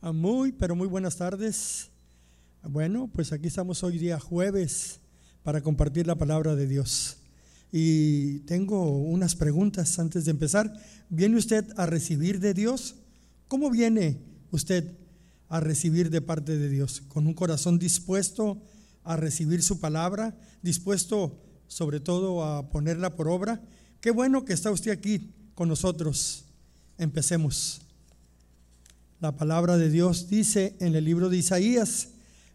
Ah, Muy, pero muy buenas tardes. Bueno, pues aquí estamos hoy día jueves para compartir la palabra de Dios. Y tengo unas preguntas antes de empezar. ¿Viene usted a recibir de Dios? ¿Cómo viene usted a recibir de parte de Dios? ¿Con un corazón dispuesto a recibir su palabra? ¿Dispuesto sobre todo a ponerla por obra? Qué bueno que está usted aquí con nosotros. Empecemos. La palabra de Dios dice en el libro de Isaías,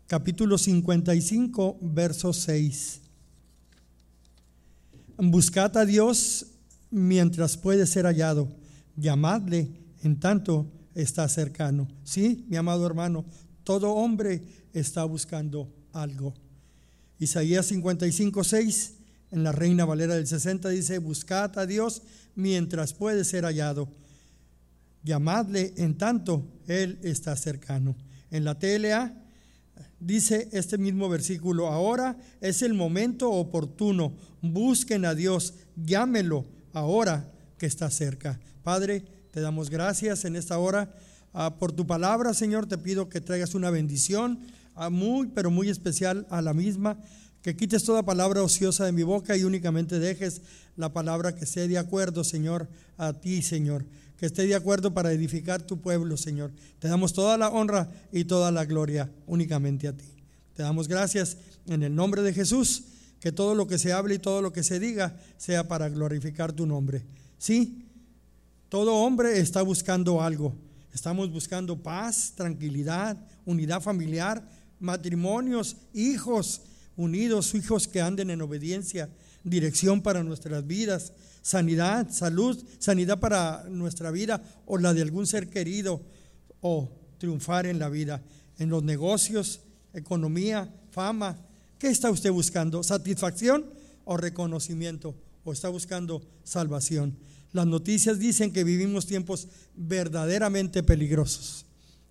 capítulo 55, verso 6. Buscad a Dios mientras puede ser hallado, llamadle en tanto está cercano. Sí, mi amado hermano, todo hombre está buscando algo. Isaías 55, 6, en la Reina Valera del 60 dice, buscad a Dios mientras puede ser hallado llamadle en tanto Él está cercano. En la TLA dice este mismo versículo, ahora es el momento oportuno, busquen a Dios, llámelo ahora que está cerca. Padre, te damos gracias en esta hora ah, por tu palabra, Señor, te pido que traigas una bendición ah, muy, pero muy especial a la misma que quites toda palabra ociosa de mi boca y únicamente dejes la palabra que esté de acuerdo, Señor, a ti, Señor que esté de acuerdo para edificar tu pueblo, Señor. Te damos toda la honra y toda la gloria únicamente a ti. Te damos gracias en el nombre de Jesús, que todo lo que se hable y todo lo que se diga sea para glorificar tu nombre. Sí, todo hombre está buscando algo. Estamos buscando paz, tranquilidad, unidad familiar, matrimonios, hijos unidos, hijos que anden en obediencia, dirección para nuestras vidas sanidad, salud, sanidad para nuestra vida o la de algún ser querido o triunfar en la vida, en los negocios, economía, fama. ¿Qué está usted buscando? ¿Satisfacción o reconocimiento? ¿O está buscando salvación? Las noticias dicen que vivimos tiempos verdaderamente peligrosos,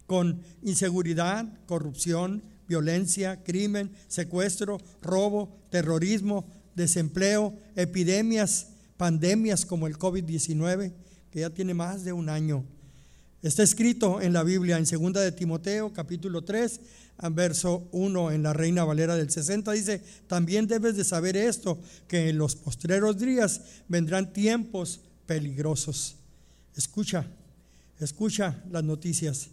con inseguridad, corrupción, violencia, crimen, secuestro, robo, terrorismo, desempleo, epidemias, pandemias como el COVID-19, que ya tiene más de un año. Está escrito en la Biblia, en 2 de Timoteo, capítulo 3, verso 1, en la Reina Valera del 60, dice, también debes de saber esto, que en los postreros días vendrán tiempos peligrosos. Escucha, escucha las noticias.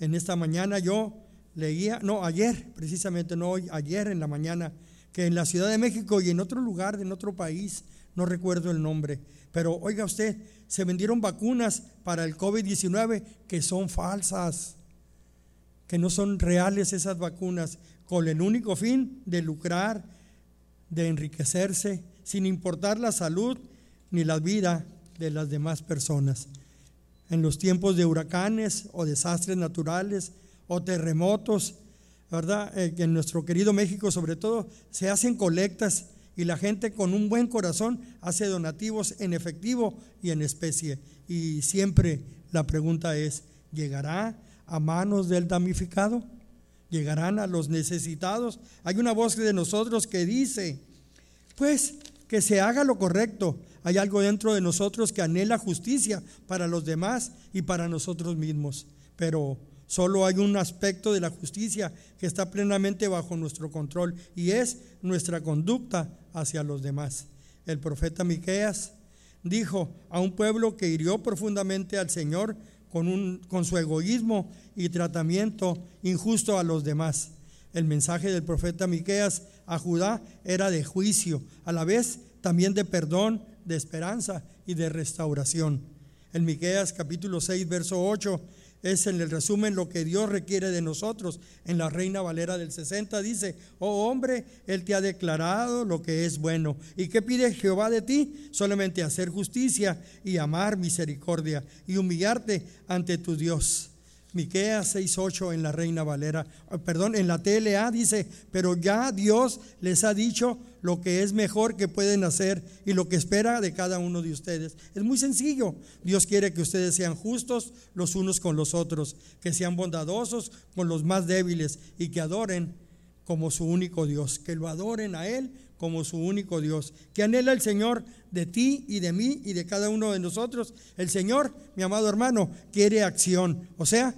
En esta mañana yo leía, no, ayer, precisamente no hoy, ayer en la mañana, que en la Ciudad de México y en otro lugar, en otro país, no recuerdo el nombre, pero oiga usted, se vendieron vacunas para el COVID-19 que son falsas, que no son reales esas vacunas, con el único fin de lucrar, de enriquecerse, sin importar la salud ni la vida de las demás personas. En los tiempos de huracanes o desastres naturales o terremotos, ¿verdad? Eh, en nuestro querido México sobre todo se hacen colectas y la gente con un buen corazón hace donativos en efectivo y en especie. Y siempre la pregunta es, ¿llegará a manos del damnificado? ¿Llegarán a los necesitados? Hay una voz de nosotros que dice, pues que se haga lo correcto. Hay algo dentro de nosotros que anhela justicia para los demás y para nosotros mismos. Pero Solo hay un aspecto de la justicia que está plenamente bajo nuestro control y es nuestra conducta hacia los demás. El profeta Miqueas dijo a un pueblo que hirió profundamente al Señor con, un, con su egoísmo y tratamiento injusto a los demás. El mensaje del profeta Miqueas a Judá era de juicio, a la vez también de perdón, de esperanza y de restauración. El Miqueas capítulo 6 verso 8 es en el resumen lo que Dios requiere de nosotros. En la Reina Valera del 60 dice, oh hombre, Él te ha declarado lo que es bueno. ¿Y qué pide Jehová de ti? Solamente hacer justicia y amar misericordia y humillarte ante tu Dios. Miqueas 6:8 en la Reina Valera, ah, perdón, en la TLA dice, pero ya Dios les ha dicho lo que es mejor que pueden hacer y lo que espera de cada uno de ustedes. Es muy sencillo. Dios quiere que ustedes sean justos los unos con los otros, que sean bondadosos con los más débiles y que adoren como su único Dios, que lo adoren a Él como su único Dios, que anhela el Señor de ti y de mí y de cada uno de nosotros. El Señor, mi amado hermano, quiere acción, o sea,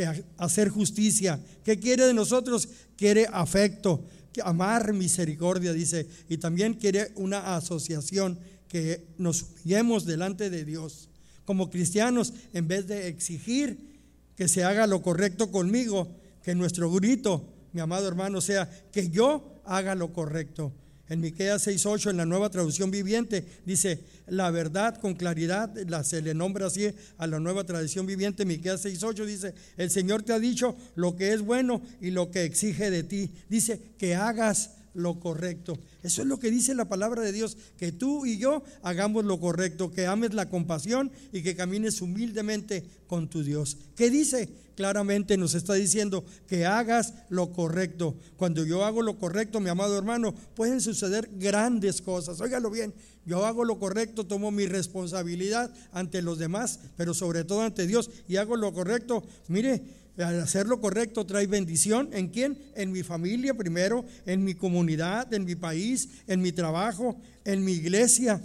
que hacer justicia. ¿Qué quiere de nosotros? Quiere afecto, amar misericordia, dice, y también quiere una asociación que nos humillemos delante de Dios. Como cristianos, en vez de exigir que se haga lo correcto conmigo, que nuestro grito, mi amado hermano, sea que yo haga lo correcto. En Miqueas 6:8 en la Nueva Traducción Viviente dice, "La verdad con claridad", la, se le nombra así a la Nueva Traducción Viviente, Miqueas 6:8 dice, "El Señor te ha dicho lo que es bueno y lo que exige de ti." Dice, "Que hagas lo correcto." Eso es lo que dice la palabra de Dios, que tú y yo hagamos lo correcto, que ames la compasión y que camines humildemente con tu Dios. ¿Qué dice? Claramente nos está diciendo que hagas lo correcto. Cuando yo hago lo correcto, mi amado hermano, pueden suceder grandes cosas. Óigalo bien, yo hago lo correcto, tomo mi responsabilidad ante los demás, pero sobre todo ante Dios y hago lo correcto. Mire, al hacer lo correcto trae bendición. ¿En quién? En mi familia primero, en mi comunidad, en mi país, en mi trabajo, en mi iglesia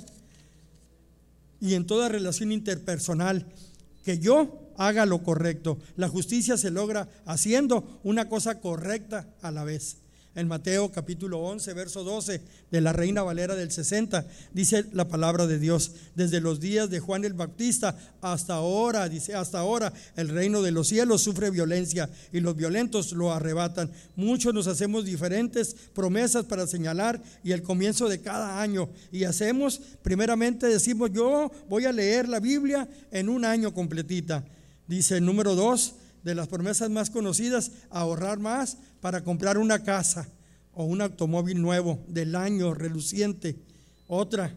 y en toda relación interpersonal. Que yo haga lo correcto. La justicia se logra haciendo una cosa correcta a la vez en Mateo capítulo 11, verso 12 de la Reina Valera del 60, dice la palabra de Dios, desde los días de Juan el Bautista hasta ahora, dice, hasta ahora el reino de los cielos sufre violencia y los violentos lo arrebatan. Muchos nos hacemos diferentes promesas para señalar y el comienzo de cada año y hacemos, primeramente decimos, yo voy a leer la Biblia en un año completita. Dice número 2, de las promesas más conocidas, ahorrar más para comprar una casa o un automóvil nuevo del año reluciente. Otra,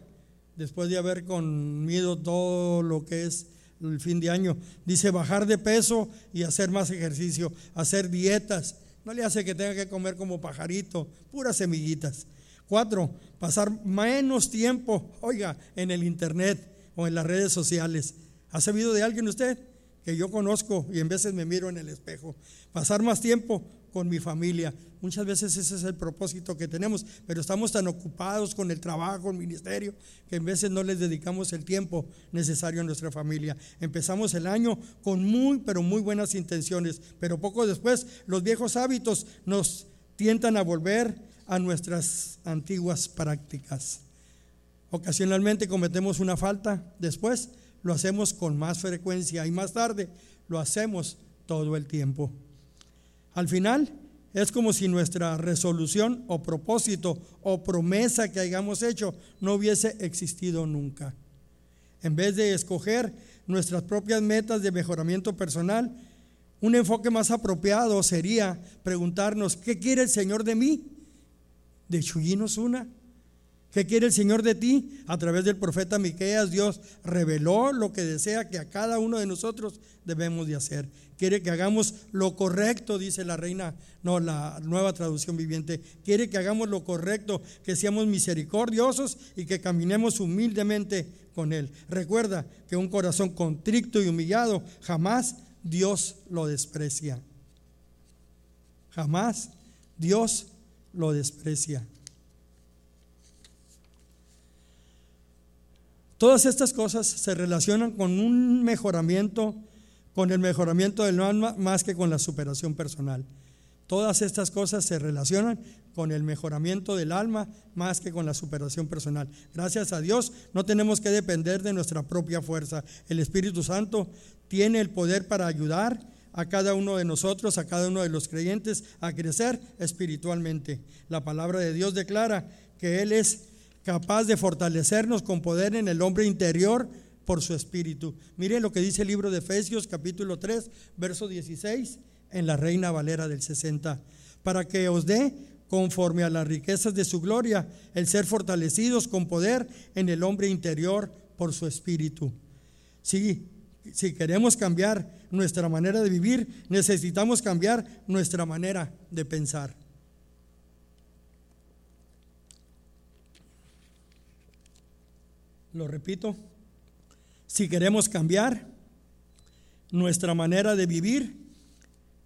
después de haber comido todo lo que es el fin de año, dice bajar de peso y hacer más ejercicio, hacer dietas. No le hace que tenga que comer como pajarito, puras semillitas. Cuatro, pasar menos tiempo, oiga, en el internet o en las redes sociales. ¿Ha sabido de alguien usted? Que yo conozco y en veces me miro en el espejo. Pasar más tiempo con mi familia. Muchas veces ese es el propósito que tenemos, pero estamos tan ocupados con el trabajo, el ministerio, que en veces no les dedicamos el tiempo necesario a nuestra familia. Empezamos el año con muy, pero muy buenas intenciones, pero poco después los viejos hábitos nos tientan a volver a nuestras antiguas prácticas. Ocasionalmente cometemos una falta, después lo hacemos con más frecuencia y más tarde lo hacemos todo el tiempo. Al final es como si nuestra resolución o propósito o promesa que hayamos hecho no hubiese existido nunca. En vez de escoger nuestras propias metas de mejoramiento personal, un enfoque más apropiado sería preguntarnos, ¿qué quiere el Señor de mí? De Chuyino una ¿Qué quiere el Señor de ti? A través del profeta Miqueas, Dios reveló lo que desea que a cada uno de nosotros debemos de hacer. Quiere que hagamos lo correcto, dice la reina, no, la nueva traducción viviente. Quiere que hagamos lo correcto, que seamos misericordiosos y que caminemos humildemente con Él. Recuerda que un corazón contrito y humillado jamás Dios lo desprecia. Jamás Dios lo desprecia. Todas estas cosas se relacionan con un mejoramiento, con el mejoramiento del alma más que con la superación personal. Todas estas cosas se relacionan con el mejoramiento del alma más que con la superación personal. Gracias a Dios no tenemos que depender de nuestra propia fuerza. El Espíritu Santo tiene el poder para ayudar a cada uno de nosotros, a cada uno de los creyentes, a crecer espiritualmente. La palabra de Dios declara que Él es capaz de fortalecernos con poder en el hombre interior por su espíritu. Mire lo que dice el libro de Efesios capítulo 3, verso 16, en la Reina Valera del 60, para que os dé conforme a las riquezas de su gloria, el ser fortalecidos con poder en el hombre interior por su espíritu. Sí, si queremos cambiar nuestra manera de vivir, necesitamos cambiar nuestra manera de pensar. Lo repito, si queremos cambiar nuestra manera de vivir,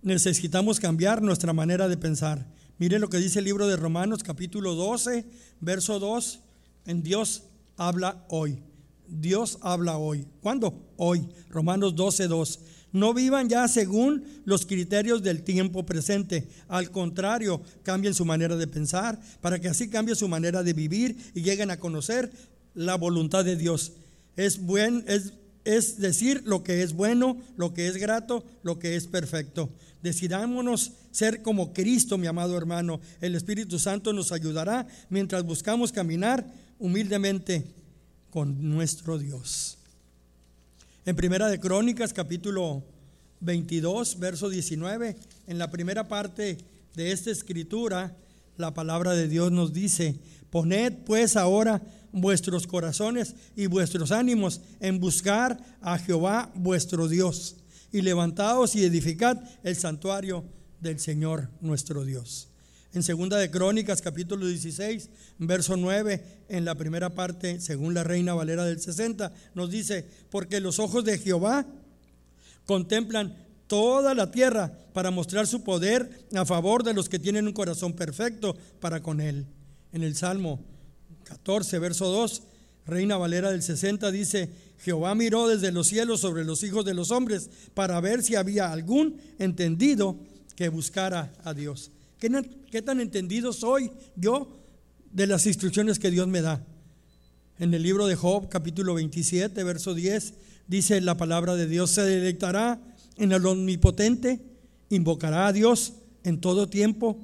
necesitamos cambiar nuestra manera de pensar. Mire lo que dice el libro de Romanos capítulo 12, verso 2, en Dios habla hoy. Dios habla hoy. ¿Cuándo? Hoy. Romanos 12, 2. No vivan ya según los criterios del tiempo presente. Al contrario, cambien su manera de pensar para que así cambie su manera de vivir y lleguen a conocer la voluntad de Dios. Es, buen, es, es decir lo que es bueno, lo que es grato, lo que es perfecto. Decidámonos ser como Cristo, mi amado hermano. El Espíritu Santo nos ayudará mientras buscamos caminar humildemente con nuestro Dios. En Primera de Crónicas, capítulo 22, verso 19, en la primera parte de esta escritura, la palabra de Dios nos dice, poned pues ahora vuestros corazones y vuestros ánimos en buscar a Jehová vuestro Dios, y levantaos y edificad el santuario del Señor nuestro Dios. En Segunda de Crónicas, capítulo 16, verso 9, en la primera parte, según la Reina Valera del 60, nos dice, porque los ojos de Jehová contemplan toda la tierra para mostrar su poder a favor de los que tienen un corazón perfecto para con él. En el Salmo 14, verso 2, Reina Valera del 60 dice, Jehová miró desde los cielos sobre los hijos de los hombres para ver si había algún entendido que buscara a Dios. ¿Qué, tan entendido soy yo de las instrucciones que Dios me da? En el libro de Job, capítulo 27, verso 10, dice la palabra de Dios, se deleitará en el omnipotente, invocará a Dios en todo tiempo.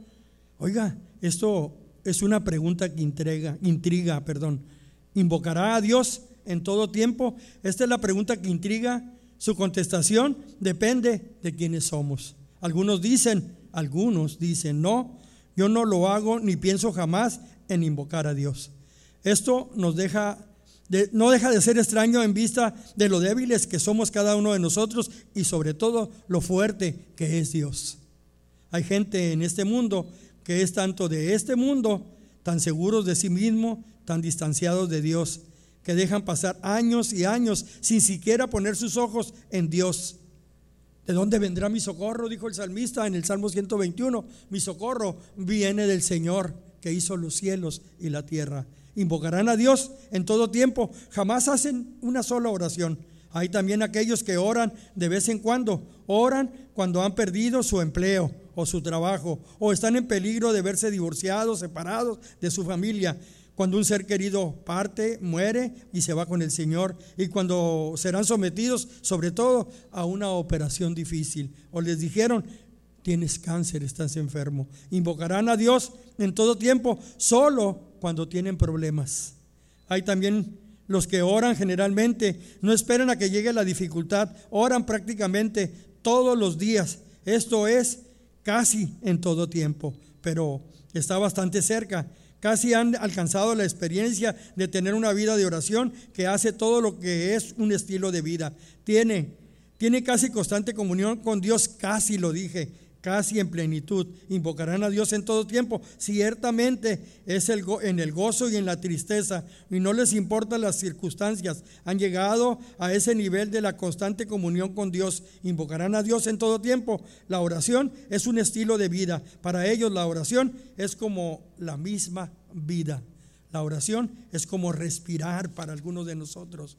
Oiga, esto es una pregunta que intriga, intriga, perdón. ¿Invocará a Dios en todo tiempo? Esta es la pregunta que intriga. Su contestación depende de quiénes somos. Algunos dicen, algunos dicen, no, yo no lo hago ni pienso jamás en invocar a Dios. Esto nos deja, de, no deja de ser extraño en vista de lo débiles que somos cada uno de nosotros y sobre todo lo fuerte que es Dios. Hay gente en este mundo que es tanto de este mundo, tan seguros de sí mismo, tan distanciados de Dios, que dejan pasar años y años sin siquiera poner sus ojos en Dios ¿De dónde vendrá mi socorro? Dijo el salmista en el Salmo 121. Mi socorro viene del Señor que hizo los cielos y la tierra. Invocarán a Dios en todo tiempo. Jamás hacen una sola oración. Hay también aquellos que oran de vez en cuando. Oran cuando han perdido su empleo o su trabajo o están en peligro de verse divorciados, separados de su familia. Cuando un ser querido parte, muere y se va con el Señor, y cuando serán sometidos sobre todo a una operación difícil, o les dijeron, tienes cáncer, estás enfermo, invocarán a Dios en todo tiempo, solo cuando tienen problemas. Hay también los que oran generalmente, no esperan a que llegue la dificultad, oran prácticamente todos los días, esto es casi en todo tiempo, pero está bastante cerca Casi han alcanzado la experiencia de tener una vida de oración que hace todo lo que es un estilo de vida. Tiene, tiene casi constante comunión con Dios, casi lo dije casi en plenitud. Invocarán a Dios en todo tiempo. Ciertamente es el en el gozo y en la tristeza y no les importan las circunstancias. Han llegado a ese nivel de la constante comunión con Dios. Invocarán a Dios en todo tiempo. La oración es un estilo de vida. Para ellos la oración es como la misma vida. La oración es como respirar para algunos de nosotros.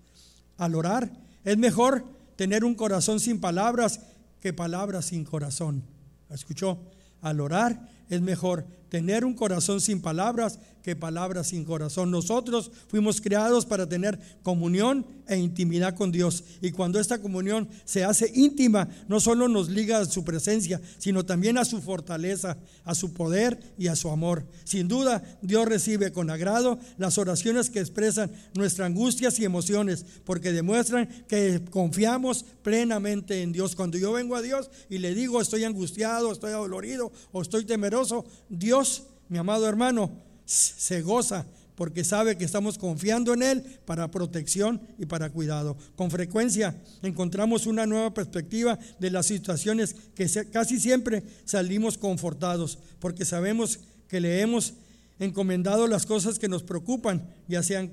Al orar es mejor tener un corazón sin palabras que palabras sin corazón. ¿Escuchó? Al orar es mejor tener un corazón sin palabras que palabras sin corazón. Nosotros fuimos creados para tener comunión e intimidad con Dios. Y cuando esta comunión se hace íntima, no solo nos liga a su presencia, sino también a su fortaleza, a su poder y a su amor. Sin duda, Dios recibe con agrado las oraciones que expresan nuestras angustias y emociones, porque demuestran que confiamos plenamente en Dios. Cuando yo vengo a Dios y le digo estoy angustiado, estoy adolorido o estoy temeroso, Dios, mi amado hermano, se goza porque sabe que estamos confiando en Él para protección y para cuidado. Con frecuencia encontramos una nueva perspectiva de las situaciones que casi siempre salimos confortados, porque sabemos que le hemos encomendado las cosas que nos preocupan, ya sean,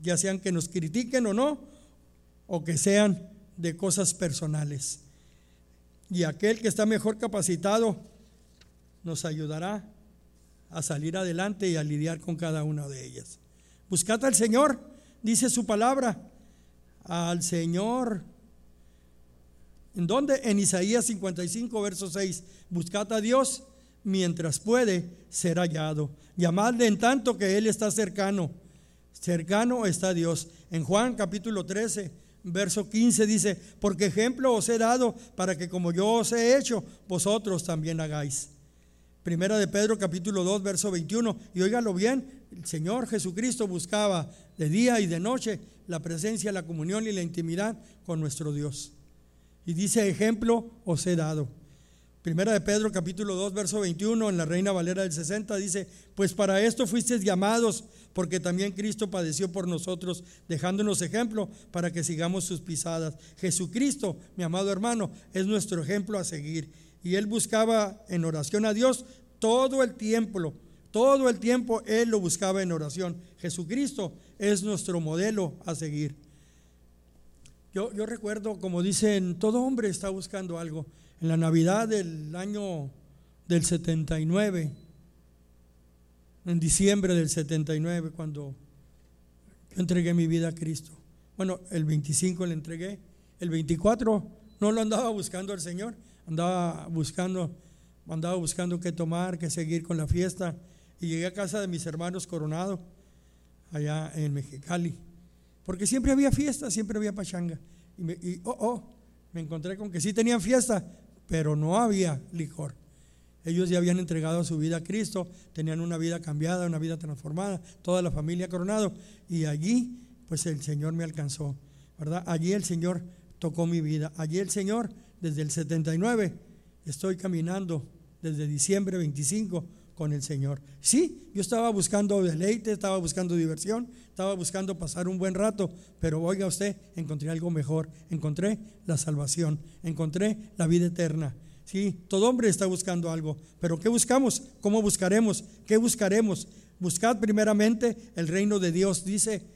ya sean que nos critiquen o no, o que sean de cosas personales. Y aquel que está mejor capacitado nos ayudará a salir adelante y a lidiar con cada una de ellas. Buscad al Señor, dice su palabra, al Señor. ¿En dónde? En Isaías 55, verso 6. Buscad a Dios mientras puede ser hallado. Llamadle en tanto que Él está cercano. Cercano está Dios. En Juan capítulo 13, verso 15 dice, porque ejemplo os he dado para que como yo os he hecho, vosotros también hagáis. Primera de Pedro capítulo 2, verso 21. Y óigalo bien, el Señor Jesucristo buscaba de día y de noche la presencia, la comunión y la intimidad con nuestro Dios. Y dice, ejemplo os he dado. Primera de Pedro capítulo 2 verso 21 en la Reina Valera del 60 dice, pues para esto fuisteis llamados, porque también Cristo padeció por nosotros, dejándonos ejemplo para que sigamos sus pisadas. Jesucristo, mi amado hermano, es nuestro ejemplo a seguir. Y él buscaba en oración a Dios todo el tiempo, todo el tiempo él lo buscaba en oración. Jesucristo es nuestro modelo a seguir. Yo, yo recuerdo, como dicen, todo hombre está buscando algo en la Navidad del año del 79, en diciembre del 79, cuando yo entregué mi vida a Cristo. Bueno, el 25 le entregué, el 24 no lo andaba buscando al Señor, andaba buscando, andaba buscando qué tomar, qué seguir con la fiesta. Y llegué a casa de mis hermanos Coronado, allá en Mexicali, porque siempre había fiesta, siempre había pachanga. Y, y oh, oh, me encontré con que sí tenían fiesta, pero no había licor. Ellos ya habían entregado su vida a Cristo, tenían una vida cambiada, una vida transformada, toda la familia coronado. Y allí, pues el Señor me alcanzó, ¿verdad? Allí el Señor tocó mi vida. Allí el Señor, desde el 79, estoy caminando desde diciembre 25 con el Señor. Sí, yo estaba buscando deleite, estaba buscando diversión, estaba buscando pasar un buen rato, pero oiga usted, encontré algo mejor, encontré la salvación, encontré la vida eterna. Sí, todo hombre está buscando algo, pero ¿qué buscamos? ¿Cómo buscaremos? ¿Qué buscaremos? Buscad primeramente el reino de Dios, dice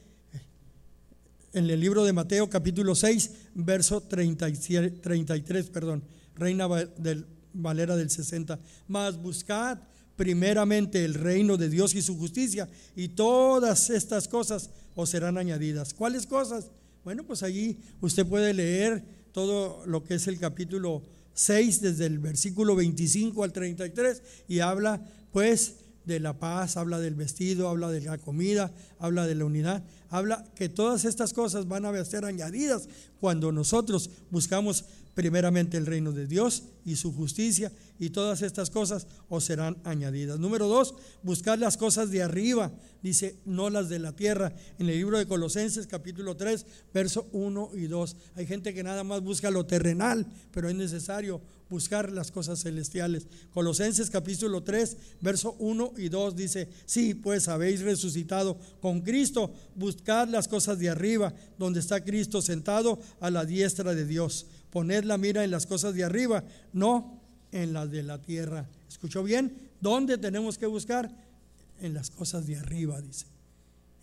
en el libro de Mateo capítulo 6, verso 33, perdón, Reina del Valera del 60. Más buscad primeramente el reino de Dios y su justicia, y todas estas cosas os serán añadidas. ¿Cuáles cosas? Bueno, pues allí usted puede leer todo lo que es el capítulo 6, desde el versículo 25 al 33, y habla pues de la paz, habla del vestido, habla de la comida, habla de la unidad, habla que todas estas cosas van a ser añadidas cuando nosotros buscamos primeramente el reino de Dios y su justicia, y todas estas cosas os serán añadidas. Número dos, buscar las cosas de arriba, dice, no las de la tierra. En el libro de Colosenses capítulo 3, verso 1 y 2. Hay gente que nada más busca lo terrenal, pero es necesario buscar las cosas celestiales. Colosenses capítulo 3, verso 1 y 2 dice, sí, pues habéis resucitado con Cristo, buscad las cosas de arriba, donde está Cristo sentado a la diestra de Dios Poned la mira en las cosas de arriba, no en las de la tierra. ¿Escuchó bien? ¿Dónde tenemos que buscar? En las cosas de arriba, dice.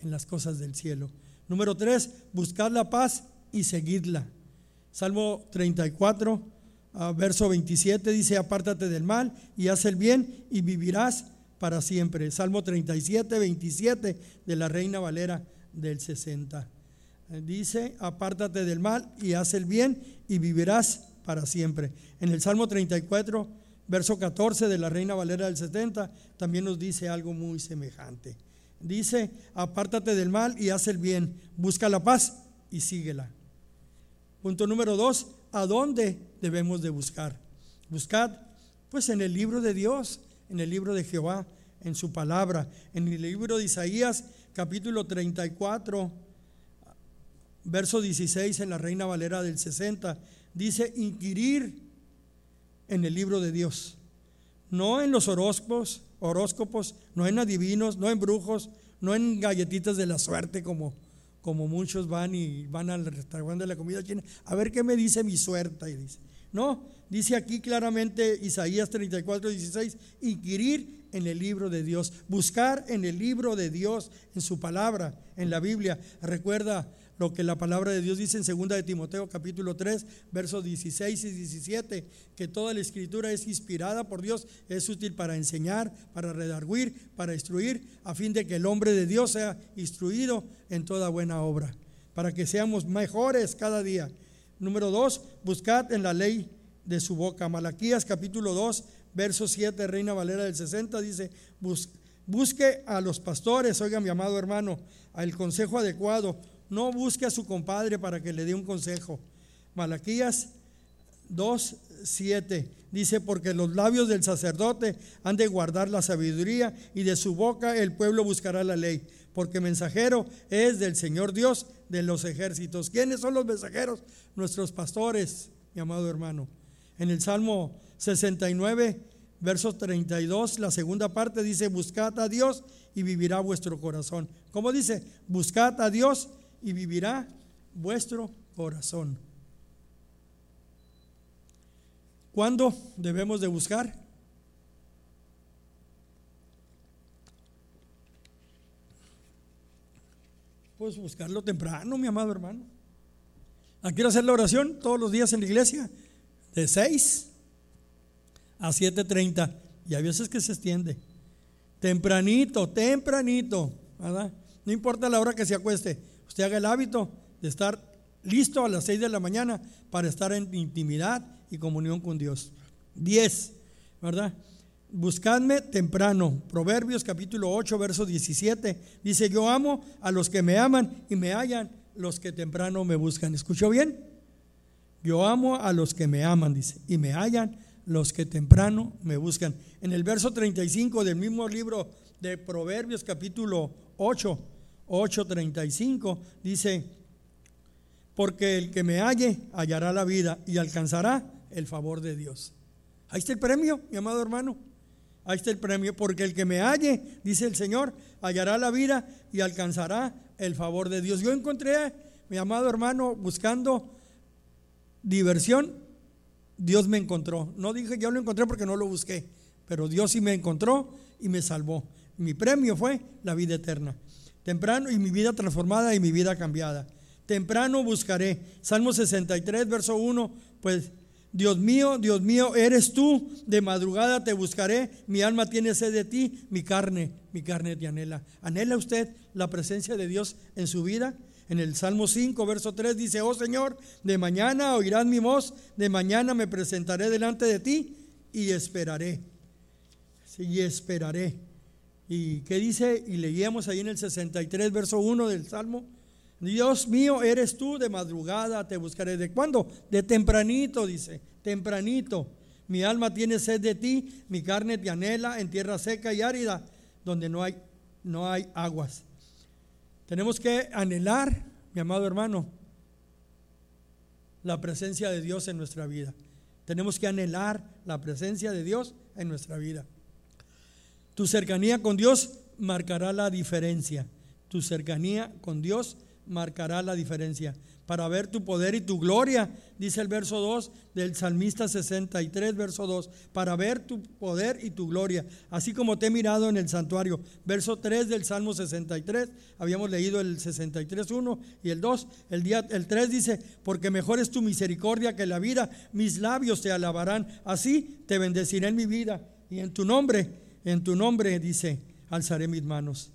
En las cosas del cielo. Número tres, buscad la paz y seguidla. Salmo 34, ah, verso 27 dice, apártate del mal y haz el bien y vivirás para siempre. Salmo 37, 27 de la Reina Valera del 60. Dice, apártate del mal y haz el bien y vivirás para siempre. En el Salmo 34, verso 14 de la Reina Valera del 70, también nos dice algo muy semejante. Dice, apártate del mal y haz el bien, busca la paz y síguela. Punto número dos, ¿a dónde debemos de buscar? Buscad, pues en el libro de Dios, en el libro de Jehová, en su palabra, en el libro de Isaías, capítulo 34 verso 16 en la Reina Valera del 60, dice inquirir en el libro de Dios, no en los horóscopos, horóscopos, no en adivinos, no en brujos, no en galletitas de la suerte como, como muchos van y van al restaurante de la comida china, a ver qué me dice mi suerte. Y dice, no, dice aquí claramente Isaías 34, 16, inquirir en el libro de Dios, buscar en el libro de Dios, en su palabra, en la Biblia. Recuerda lo que la palabra de Dios dice en 2 de Timoteo capítulo 3, versos 16 y 17, que toda la escritura es inspirada por Dios, es útil para enseñar, para redarguir, para instruir, a fin de que el hombre de Dios sea instruido en toda buena obra. para que seamos mejores cada día. Número dos, buscad en la ley de su boca. Malaquías capítulo 2, verso 7, Reina Valera del 60, dice, busque a los pastores, oiga mi amado hermano, al consejo adecuado. No busque a su compadre para que le dé un consejo. Malaquías 2, 7 dice, porque los labios del sacerdote han de guardar la sabiduría y de su boca el pueblo buscará la ley, porque mensajero es del Señor Dios de los ejércitos. ¿Quiénes son los mensajeros? Nuestros pastores, mi amado hermano. En el Salmo 69, verso 32, la segunda parte dice, buscad a Dios y vivirá vuestro corazón. ¿Cómo dice? Buscad a Dios y vivirá vuestro corazón. ¿Cuándo debemos de buscar? Pues buscarlo temprano, mi amado hermano. Quiero hacer la oración todos los días en la iglesia, de 6 a 7.30, y a veces que se extiende. Tempranito, tempranito, ¿verdad? No importa la hora que se acueste, usted haga el hábito de estar listo a las 6 de la mañana para estar en intimidad y comunión con Dios. 10, ¿verdad? Buscadme temprano. Proverbios capítulo 8, verso 17. Dice, yo amo a los que me aman y me hallan los que temprano me buscan. ¿Escuchó bien? Yo amo a los que me aman, dice, y me hallan los que temprano me buscan. En el verso 35 del mismo libro de Proverbios capítulo 8, 8:35 dice, porque el que me halle hallará la vida y alcanzará el favor de Dios. Ahí está el premio, mi amado hermano. Ahí está el premio, porque el que me halle, dice el Señor, hallará la vida y alcanzará el favor de Dios. Yo encontré, mi amado hermano, buscando diversión, Dios me encontró. No dije yo lo encontré porque no lo busqué, pero Dios sí me encontró y me salvó. Mi premio fue la vida eterna. Temprano y mi vida transformada y mi vida cambiada. Temprano buscaré. Salmo 63, verso 1, pues Dios mío, Dios mío, eres tú, de madrugada te buscaré, mi alma tiene sed de ti, mi carne, mi carne te anhela. ¿Anhela usted la presencia de Dios en su vida? En el Salmo 5, verso 3 dice, oh Señor, de mañana oirás mi voz, de mañana me presentaré delante de ti y esperaré. Y esperaré. ¿Y qué dice? Y leíamos ahí en el 63, verso 1 del Salmo. Dios mío, eres tú, de madrugada te buscaré. ¿De cuándo? De tempranito, dice, tempranito. Mi alma tiene sed de ti, mi carne te anhela en tierra seca y árida, donde no hay, no hay aguas. Tenemos que anhelar, mi amado hermano, la presencia de Dios en nuestra vida. Tenemos que anhelar la presencia de Dios en nuestra vida. Tu cercanía con Dios marcará la diferencia. Tu cercanía con Dios marcará la diferencia. Para ver tu poder y tu gloria, dice el verso 2 del Salmista 63, verso 2, para ver tu poder y tu gloria, así como te he mirado en el santuario. Verso 3 del Salmo 63, habíamos leído el 63, 1 y el 2. El, día, el 3 dice, porque mejor es tu misericordia que la vida, mis labios te alabarán, así te bendeciré en mi vida y en tu nombre, en tu nombre, dice, alzaré mis manos.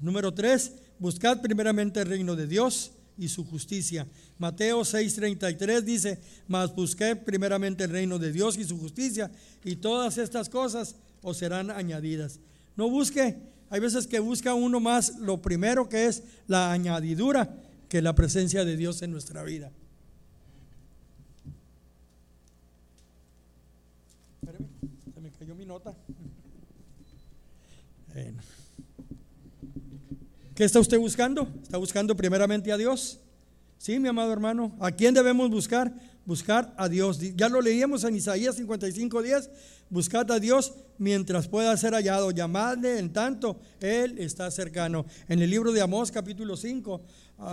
Número 3, buscad primeramente el reino de Dios y su justicia. Mateo 6:33 dice, mas busqué primeramente el reino de Dios y su justicia, y todas estas cosas os serán añadidas. No busque, hay veces que busca uno más lo primero que es la añadidura que la presencia de Dios en nuestra vida. se me cayó mi nota. ¿Qué está usted buscando? ¿Está buscando primeramente a Dios? Sí, mi amado hermano. ¿A quién debemos buscar? Buscar a Dios. Ya lo leíamos en Isaías 55, 10. Buscad a Dios mientras pueda ser hallado. Llamadle en tanto Él está cercano. En el libro de Amós, capítulo 5,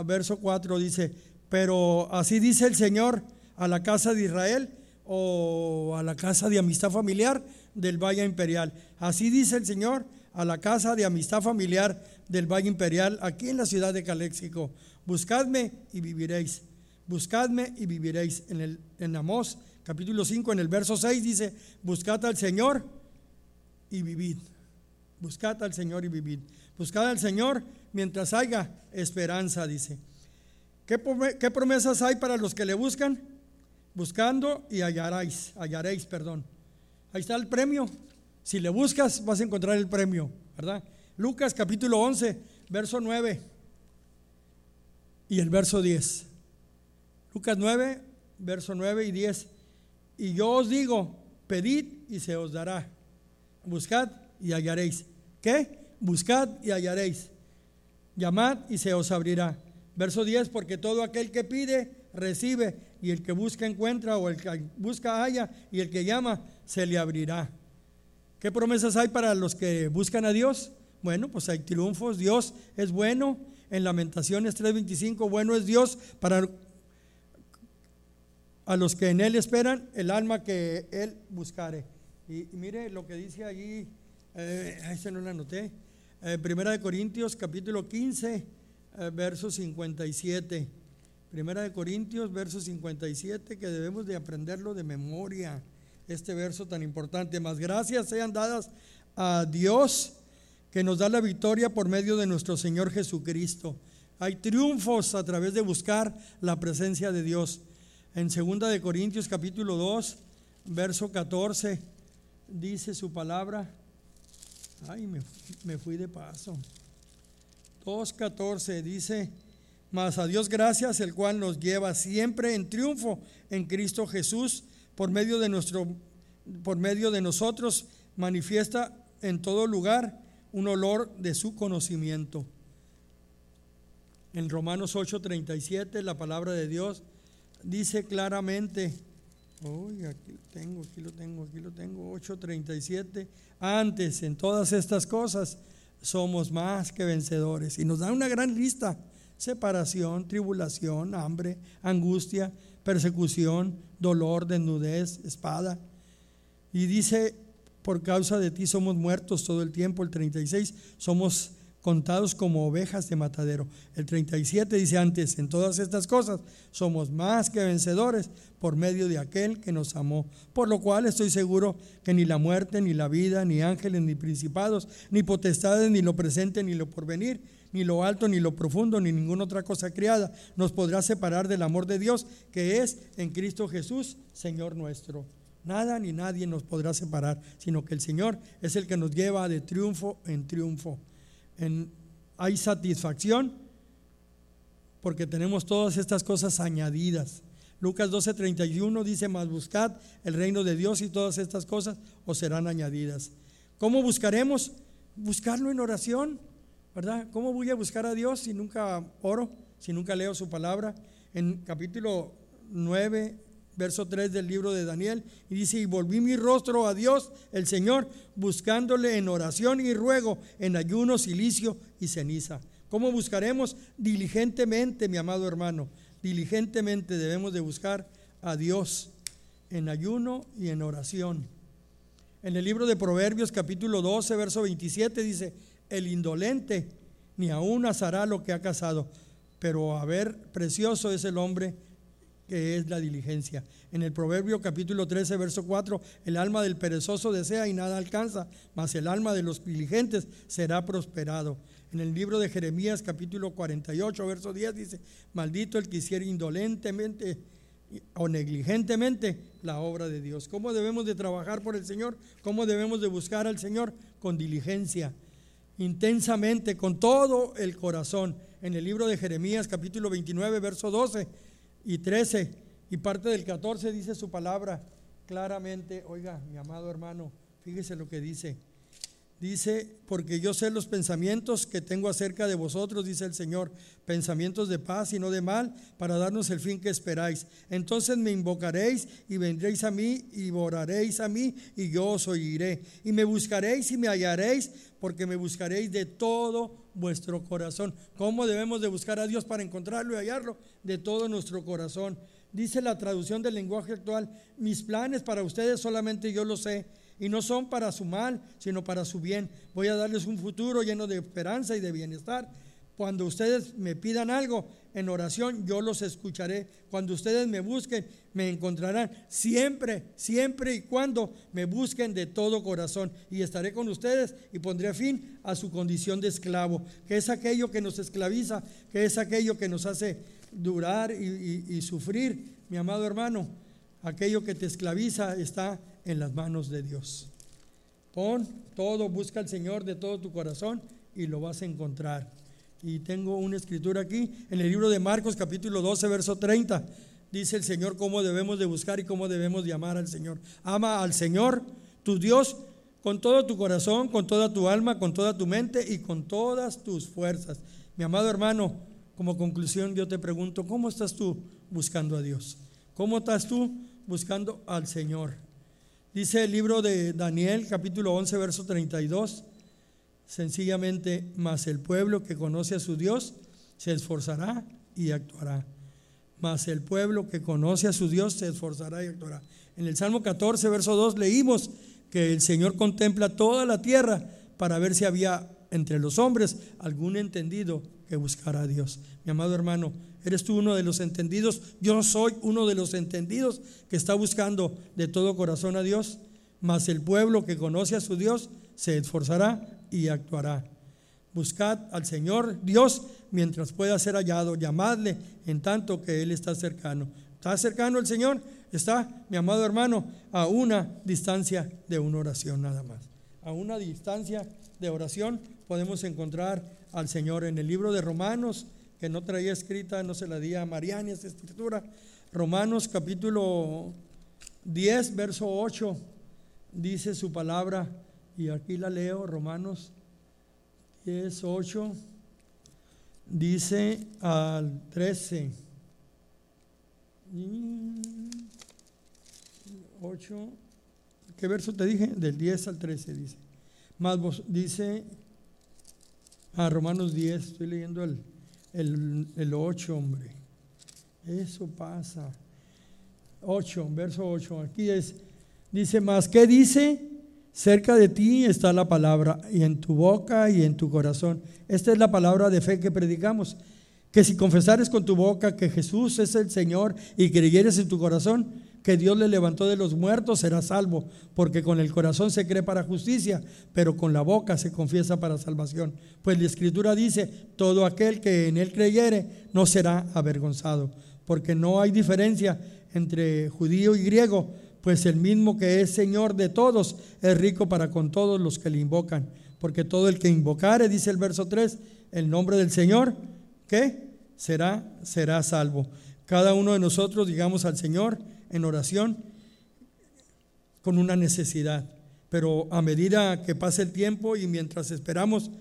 verso 4, dice: Pero así dice el Señor a la casa de Israel o a la casa de amistad familiar del Valle Imperial. Así dice el Señor a la casa de amistad familiar del Valle Imperial, aquí en la ciudad de Caléxico. Buscadme y viviréis. Buscadme y viviréis. En, el, en Amós, capítulo 5, en el verso 6 dice, buscad al Señor y vivid. Buscad al Señor y vivid. Buscad al Señor mientras haya esperanza, dice. ¿Qué, ¿Qué, promesas hay para los que le buscan? Buscando y hallaréis, hallaréis, perdón. Ahí está el premio. Si le buscas, vas a encontrar el premio, ¿verdad? Lucas capítulo 11, verso 9 y el verso 10. Lucas 9, verso 9 y 10. Y yo os digo, pedid y se os dará. Buscad y hallaréis. ¿Qué? Buscad y hallaréis. Llamad y se os abrirá. Verso 10, porque todo aquel que pide, recibe, y el que busca encuentra, o el que busca halla, y el que llama, se le abrirá. ¿Qué promesas hay para los que buscan a Dios? Bueno, pues hay triunfos, Dios es bueno. En Lamentaciones 3:25, bueno es Dios para a los que en Él esperan, el alma que Él buscare. Y, mire lo que dice allí, eh, ahí se no la anoté, eh, Primera de Corintios capítulo 15, eh, verso 57. Primera de Corintios, verso 57, que debemos de aprenderlo de memoria, este verso tan importante. Más gracias sean dadas a Dios que nos da la victoria por medio de nuestro Señor Jesucristo. Hay triunfos a través de buscar la presencia de Dios. En 2 de Corintios capítulo 2, verso 14, dice su palabra. Ay, me, me fui de paso. 2.14 dice, mas a Dios gracias, el cual nos lleva siempre en triunfo en Cristo Jesús, por medio de nuestro, por medio de nosotros, manifiesta en todo lugar un olor de su conocimiento. En Romanos 8:37 la palabra de Dios dice claramente, uy, aquí lo tengo, aquí lo tengo, aquí lo tengo, 8:37, antes en todas estas cosas somos más que vencedores. Y nos da una gran lista, separación, tribulación, hambre, angustia, persecución, dolor, desnudez, espada. Y dice por causa de ti somos muertos todo el tiempo. El 36, somos contados como ovejas de matadero. El 37 dice antes, en todas estas cosas somos más que vencedores por medio de aquel que nos amó. Por lo cual estoy seguro que ni la muerte, ni la vida, ni ángeles, ni principados, ni potestades, ni lo presente, ni lo porvenir, ni lo alto, ni lo profundo, ni ninguna otra cosa criada nos podrá separar del amor de Dios que es en Cristo Jesús, Señor nuestro. Nada ni nadie nos podrá separar, sino que el Señor es el que nos lleva de triunfo en triunfo. hay satisfacción porque tenemos todas estas cosas añadidas. Lucas 12:31 dice, más buscad el reino de Dios y todas estas cosas os serán añadidas. ¿Cómo buscaremos? Buscarlo en oración, ¿verdad? ¿Cómo voy a buscar a Dios si nunca oro, si nunca leo su palabra? En capítulo 9 verso 3 del libro de Daniel, y dice, y volví mi rostro a Dios, el Señor, buscándole en oración y ruego, en ayuno, silicio y ceniza. ¿Cómo buscaremos? Diligentemente, mi amado hermano, diligentemente debemos de buscar a Dios en ayuno y en oración. En el libro de Proverbios capítulo 12, verso 27 dice, el indolente ni aún asará lo que ha casado, pero a ver, precioso es el hombre que es la diligencia. En el Proverbio capítulo 13, verso 4, el alma del perezoso desea y nada alcanza, mas el alma de los diligentes será prosperado. En el libro de Jeremías capítulo 48, verso 10 dice, maldito el que hiciera indolentemente o negligentemente la obra de Dios. ¿Cómo debemos de trabajar por el Señor? ¿Cómo debemos de buscar al Señor? Con diligencia, intensamente, con todo el corazón. En el libro de Jeremías capítulo 29, verso 12, y 13 y parte del 14 dice su palabra claramente, oiga, mi amado hermano, fíjese lo que dice. Dice, porque yo sé los pensamientos que tengo acerca de vosotros, dice el Señor, pensamientos de paz y no de mal, para darnos el fin que esperáis. Entonces me invocaréis y vendréis a mí y oraréis a mí y yo os oiré. Y me buscaréis y me hallaréis, porque me buscaréis de todo vuestro corazón. ¿Cómo debemos de buscar a Dios para encontrarlo y hallarlo? De todo nuestro corazón. Dice la traducción del lenguaje actual, mis planes para ustedes solamente yo lo sé y no son para su mal, sino para su bien. Voy a darles un futuro lleno de esperanza y de bienestar. Cuando ustedes me pidan algo en oración, yo los escucharé. Cuando ustedes me busquen, me encontrarán. Siempre, siempre y cuando me busquen de todo corazón. Y estaré con ustedes y pondré fin a su condición de esclavo, que es aquello que nos esclaviza, que es aquello que nos hace durar y, y sufrir, mi amado hermano, aquello que te esclaviza está en las manos de Dios. Pon todo, busca al Señor de todo tu corazón y lo vas a encontrar. Y tengo una escritura aquí en el libro de Marcos capítulo 12, verso 30. Dice el Señor cómo debemos de buscar y cómo debemos de amar al Señor. Ama al Señor, tu Dios, con todo tu corazón, con toda tu alma, con toda tu mente y con todas tus fuerzas. Mi amado hermano, como conclusión yo te pregunto, ¿cómo estás tú buscando a Dios? ¿Cómo estás tú buscando al Señor? Dice el libro de Daniel, capítulo 11, verso 32, sencillamente, mas el pueblo que conoce a su Dios se esforzará y actuará. Mas el pueblo que conoce a su Dios se esforzará y actuará. En el Salmo 14, verso 2, leímos que el Señor contempla toda la tierra para ver si había entre los hombres algún entendido que buscara a Dios. Mi amado hermano, ¿Eres tú uno de los entendidos? Yo soy uno de los entendidos que está buscando de todo corazón a Dios. Mas el pueblo que conoce a su Dios se esforzará y actuará. Buscad al Señor Dios mientras pueda ser hallado. Llamadle en tanto que Él está cercano. ¿Está cercano el Señor? Está, mi amado hermano, a una distancia de una oración nada más. A una distancia de oración podemos encontrar al Señor en el libro de Romanos que no traía escrita, no se la di a Mariani esta escritura. Romanos capítulo 10, verso 8, dice su palabra, y aquí la leo, Romanos 10, 8, dice al 13. 8, ¿qué verso te dije? Del 10 al 13 dice. Más vos, dice a Romanos 10, estoy leyendo el el, el 8, hombre. Eso pasa. 8, verso 8. Aquí es, dice más, ¿qué dice? Cerca de ti está la palabra, y en tu boca y en tu corazón. Esta es la palabra de fe que predicamos. Que si confesares con tu boca que Jesús es el Señor y creyeres en tu corazón que Dios le levantó de los muertos, será salvo, porque con el corazón se cree para justicia, pero con la boca se confiesa para salvación. Pues la Escritura dice, todo aquel que en él creyere no será avergonzado, porque no hay diferencia entre judío y griego, pues el mismo que es Señor de todos es rico para con todos los que le invocan, porque todo el que invocare, dice el verso 3, el nombre del Señor, ¿qué? Será, será salvo. Cada uno de nosotros digamos al Señor, en oración con una necesidad. Pero a medida que pase el tiempo y mientras esperamos,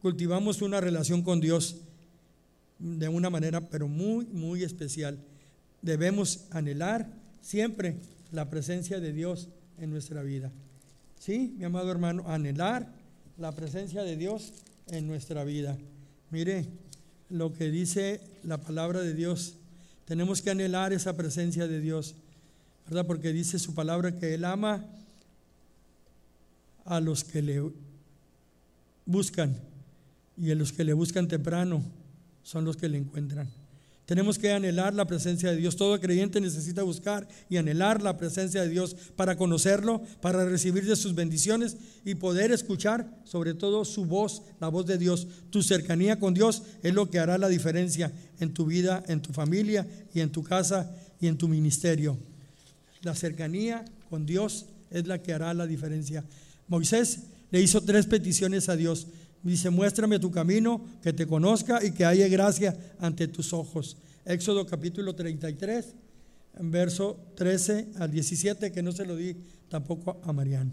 cultivamos una relación con Dios de una manera, pero muy, muy especial. Debemos anhelar siempre la presencia de Dios en nuestra vida. ¿Sí, mi amado hermano? Anhelar la presencia de Dios en nuestra vida. Mire lo que dice la palabra de Dios. Tenemos que anhelar esa presencia de Dios. ¿verdad? Porque dice su palabra que Él ama a los que le buscan y a los que le buscan temprano son los que le encuentran. Tenemos que anhelar la presencia de Dios. Todo creyente necesita buscar y anhelar la presencia de Dios para conocerlo, para recibir de sus bendiciones y poder escuchar sobre todo su voz, la voz de Dios. Tu cercanía con Dios es lo que hará la diferencia en tu vida, en tu familia y en tu casa y en tu ministerio. La cercanía con Dios es la que hará la diferencia. Moisés le hizo tres peticiones a Dios. Dice, muéstrame tu camino, que te conozca y que haya gracia ante tus ojos. Éxodo capítulo 33, verso 13 al 17, que no se lo di tampoco a Mariano.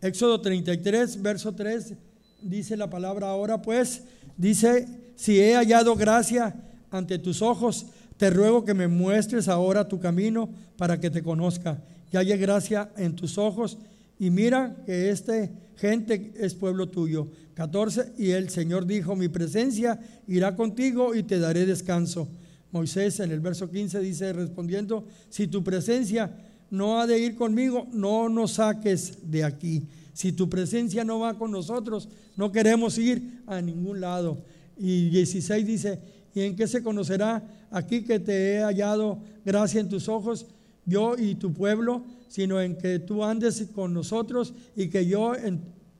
Éxodo 33, verso 3, dice la palabra ahora, pues, dice, si he hallado gracia ante tus ojos, te ruego que me muestres ahora tu camino para que te conozca y haya gracia en tus ojos. Y mira que esta gente es pueblo tuyo. 14. Y el Señor dijo, mi presencia irá contigo y te daré descanso. Moisés en el verso 15 dice, respondiendo, si tu presencia no ha de ir conmigo, no nos saques de aquí. Si tu presencia no va con nosotros, no queremos ir a ningún lado. Y 16 dice, ¿y en qué se conocerá aquí que te he hallado gracia en tus ojos, yo y tu pueblo, sino en que tú andes con nosotros y que yo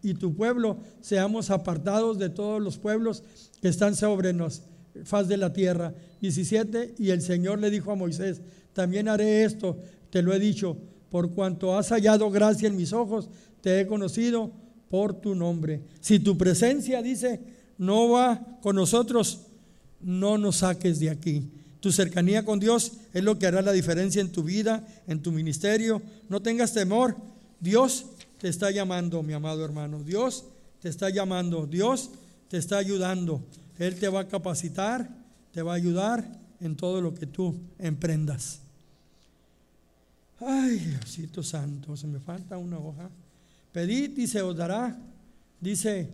y tu pueblo seamos apartados de todos los pueblos que están sobre nos, faz de la tierra. 17, y el Señor le dijo a Moisés, también haré esto, te lo he dicho, por cuanto has hallado gracia en mis ojos, te he conocido por tu nombre. Si tu presencia, dice, no va con nosotros, no nos saques de aquí. Tu cercanía con Dios es lo que hará la diferencia en tu vida, en tu ministerio. No tengas temor. Dios te está llamando, mi amado hermano. Dios te está llamando. Dios te está ayudando. Él te va a capacitar, te va a ayudar en todo lo que tú emprendas. Ay, Diosito Santo, se me falta una hoja. Pedid y se os dará. Dice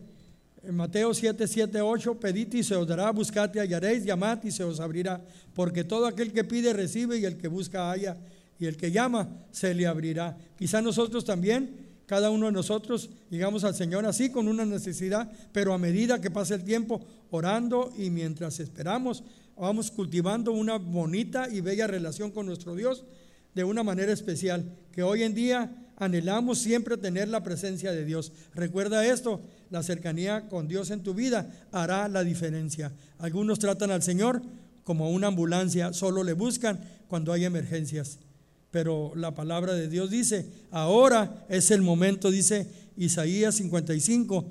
en Mateo 7, 7, 8, pedid y se os dará, buscad y hallaréis, llamad y se os abrirá. Porque todo aquel que pide recibe y el que busca halla y el que llama se le abrirá. Quizá nosotros también, cada uno de nosotros, llegamos al Señor así con una necesidad, pero a medida que pasa el tiempo orando y mientras esperamos, vamos cultivando una bonita y bella relación con nuestro Dios de una manera especial, que hoy en día anhelamos siempre tener la presencia de Dios. Recuerda esto, la cercanía con Dios en tu vida hará la diferencia. Algunos tratan al Señor como una ambulancia, solo le buscan cuando hay emergencias. Pero la palabra de Dios dice, ahora es el momento, dice Isaías 55,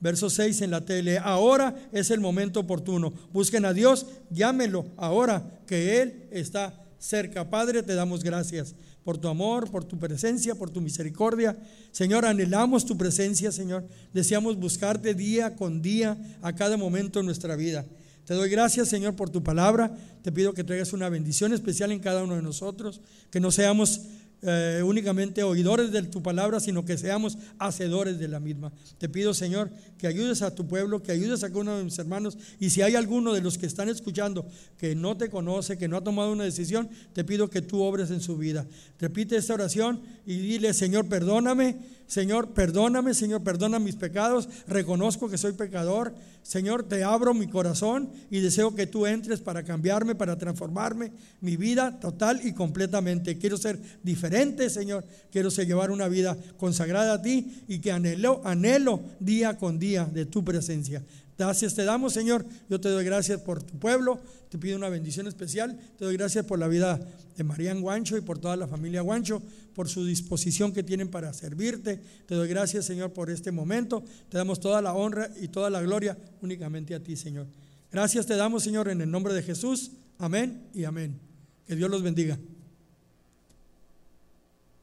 verso 6 en la tele, ahora es el momento oportuno. Busquen a Dios, llámenlo ahora que Él está cerca. Padre, te damos gracias por tu amor, por tu presencia, por tu misericordia. Señor, anhelamos tu presencia, Señor. Deseamos buscarte día con día, a cada momento de nuestra vida. Te doy gracias, Señor, por tu palabra. Te pido que traigas una bendición especial en cada uno de nosotros, que no seamos eh, únicamente oidores de tu palabra, sino que seamos hacedores de la misma. Te pido, Señor, que ayudes a tu pueblo, que ayudes a cada uno de mis hermanos. Y si hay alguno de los que están escuchando que no te conoce, que no ha tomado una decisión, te pido que tú obres en su vida. Repite esta oración y dile, Señor, perdóname Señor, perdóname, Señor, perdona mis pecados, reconozco que soy pecador. Señor, te abro mi corazón y deseo que tú entres para cambiarme, para transformarme mi vida total y completamente. Quiero ser diferente, Señor. Quiero llevar una vida consagrada a ti y que anhelo, anhelo día con día de tu presencia. Gracias te damos, Señor. Yo te doy gracias por tu pueblo. Te pido una bendición especial. Te doy gracias por la vida de Marían Guancho y por toda la familia Guancho, por su disposición que tienen para servirte. Te doy gracias, Señor, por este momento. Te damos toda la honra y toda la gloria únicamente a ti, Señor. Gracias te damos, Señor, en el nombre de Jesús. Amén y amén. Que Dios los bendiga.